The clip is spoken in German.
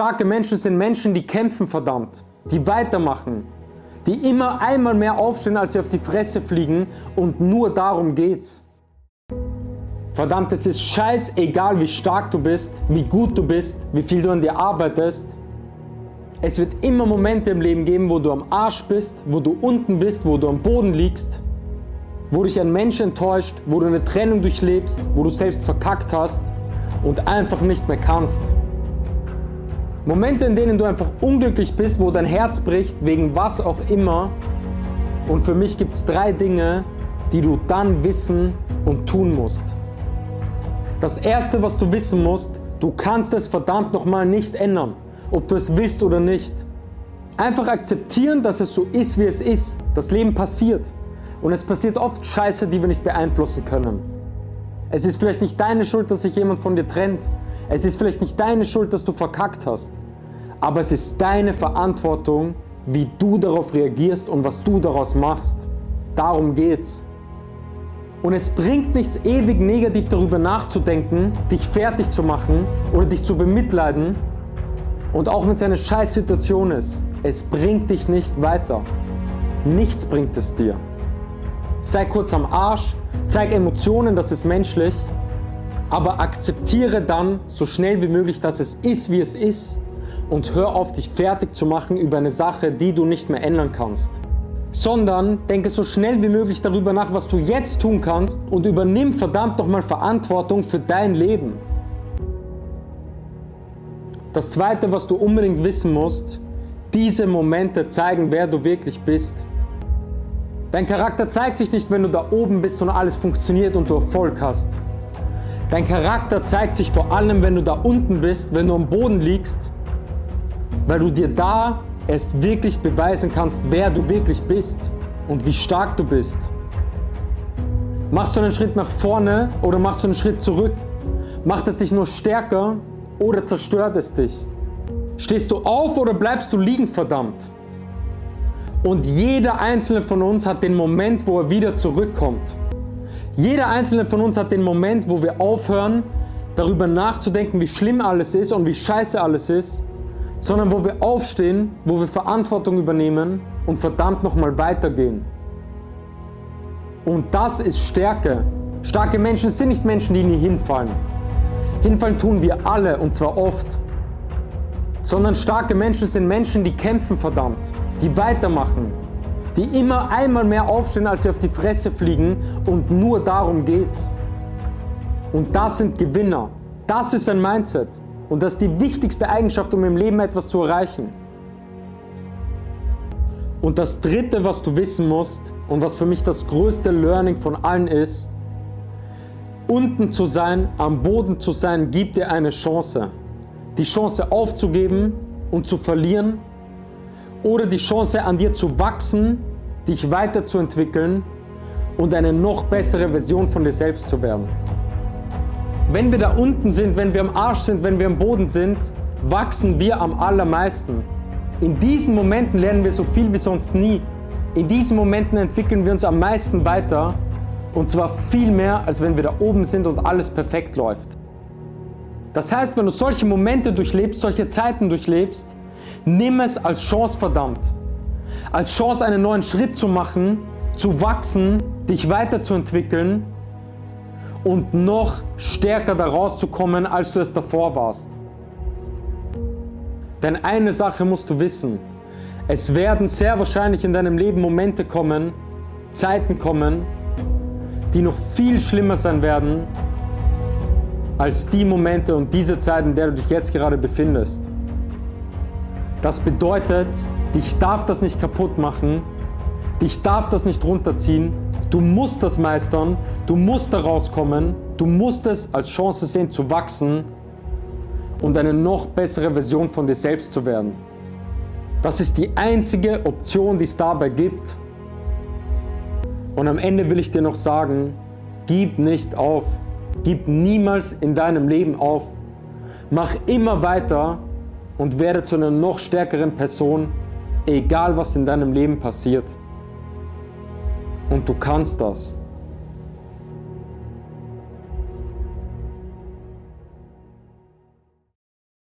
Starke Menschen sind Menschen, die kämpfen verdammt, die weitermachen, die immer einmal mehr aufstehen, als sie auf die Fresse fliegen und nur darum geht's. Verdammt, es ist scheißegal, wie stark du bist, wie gut du bist, wie viel du an dir arbeitest. Es wird immer Momente im Leben geben, wo du am Arsch bist, wo du unten bist, wo du am Boden liegst, wo dich ein Mensch enttäuscht, wo du eine Trennung durchlebst, wo du selbst verkackt hast und einfach nicht mehr kannst. Momente, in denen du einfach unglücklich bist, wo dein Herz bricht, wegen was auch immer. Und für mich gibt es drei Dinge, die du dann wissen und tun musst. Das erste, was du wissen musst, du kannst es verdammt nochmal nicht ändern, ob du es willst oder nicht. Einfach akzeptieren, dass es so ist, wie es ist. Das Leben passiert. Und es passiert oft Scheiße, die wir nicht beeinflussen können. Es ist vielleicht nicht deine Schuld, dass sich jemand von dir trennt. Es ist vielleicht nicht deine Schuld, dass du verkackt hast, aber es ist deine Verantwortung, wie du darauf reagierst und was du daraus machst. Darum geht's. Und es bringt nichts, ewig negativ darüber nachzudenken, dich fertig zu machen oder dich zu bemitleiden. Und auch wenn es eine Scheißsituation ist, es bringt dich nicht weiter. Nichts bringt es dir. Sei kurz am Arsch, zeig Emotionen, das ist menschlich, aber akzeptiere dann so schnell wie möglich, dass es ist, wie es ist und hör auf, dich fertig zu machen über eine Sache, die du nicht mehr ändern kannst. Sondern denke so schnell wie möglich darüber nach, was du jetzt tun kannst und übernimm verdammt nochmal Verantwortung für dein Leben. Das zweite, was du unbedingt wissen musst, diese Momente zeigen, wer du wirklich bist. Dein Charakter zeigt sich nicht, wenn du da oben bist und alles funktioniert und du Erfolg hast. Dein Charakter zeigt sich vor allem, wenn du da unten bist, wenn du am Boden liegst, weil du dir da erst wirklich beweisen kannst, wer du wirklich bist und wie stark du bist. Machst du einen Schritt nach vorne oder machst du einen Schritt zurück? Macht es dich nur stärker oder zerstört es dich? Stehst du auf oder bleibst du liegen, verdammt? Und jeder einzelne von uns hat den Moment, wo er wieder zurückkommt. Jeder einzelne von uns hat den Moment, wo wir aufhören, darüber nachzudenken, wie schlimm alles ist und wie scheiße alles ist, sondern wo wir aufstehen, wo wir Verantwortung übernehmen und verdammt nochmal weitergehen. Und das ist Stärke. Starke Menschen sind nicht Menschen, die nie hinfallen. Hinfallen tun wir alle und zwar oft. Sondern starke Menschen sind Menschen, die kämpfen verdammt, die weitermachen, die immer einmal mehr aufstehen, als sie auf die Fresse fliegen und nur darum geht's. Und das sind Gewinner. Das ist ein Mindset. Und das ist die wichtigste Eigenschaft, um im Leben etwas zu erreichen. Und das Dritte, was du wissen musst und was für mich das größte Learning von allen ist, unten zu sein, am Boden zu sein, gibt dir eine Chance. Die Chance aufzugeben und zu verlieren oder die Chance an dir zu wachsen, dich weiterzuentwickeln und eine noch bessere Version von dir selbst zu werden. Wenn wir da unten sind, wenn wir am Arsch sind, wenn wir am Boden sind, wachsen wir am allermeisten. In diesen Momenten lernen wir so viel wie sonst nie. In diesen Momenten entwickeln wir uns am meisten weiter und zwar viel mehr, als wenn wir da oben sind und alles perfekt läuft. Das heißt, wenn du solche Momente durchlebst, solche Zeiten durchlebst, Nimm es als Chance verdammt. Als Chance, einen neuen Schritt zu machen, zu wachsen, dich weiterzuentwickeln und noch stärker da rauszukommen, als du es davor warst. Denn eine Sache musst du wissen. Es werden sehr wahrscheinlich in deinem Leben Momente kommen, Zeiten kommen, die noch viel schlimmer sein werden als die Momente und diese Zeit, in der du dich jetzt gerade befindest. Das bedeutet, dich darf das nicht kaputt machen, dich darf das nicht runterziehen, du musst das meistern, du musst da rauskommen, du musst es als Chance sehen zu wachsen und eine noch bessere Version von dir selbst zu werden. Das ist die einzige Option, die es dabei gibt. Und am Ende will ich dir noch sagen, gib nicht auf. Gib niemals in deinem Leben auf. Mach immer weiter und werde zu einer noch stärkeren Person, egal was in deinem Leben passiert. Und du kannst das.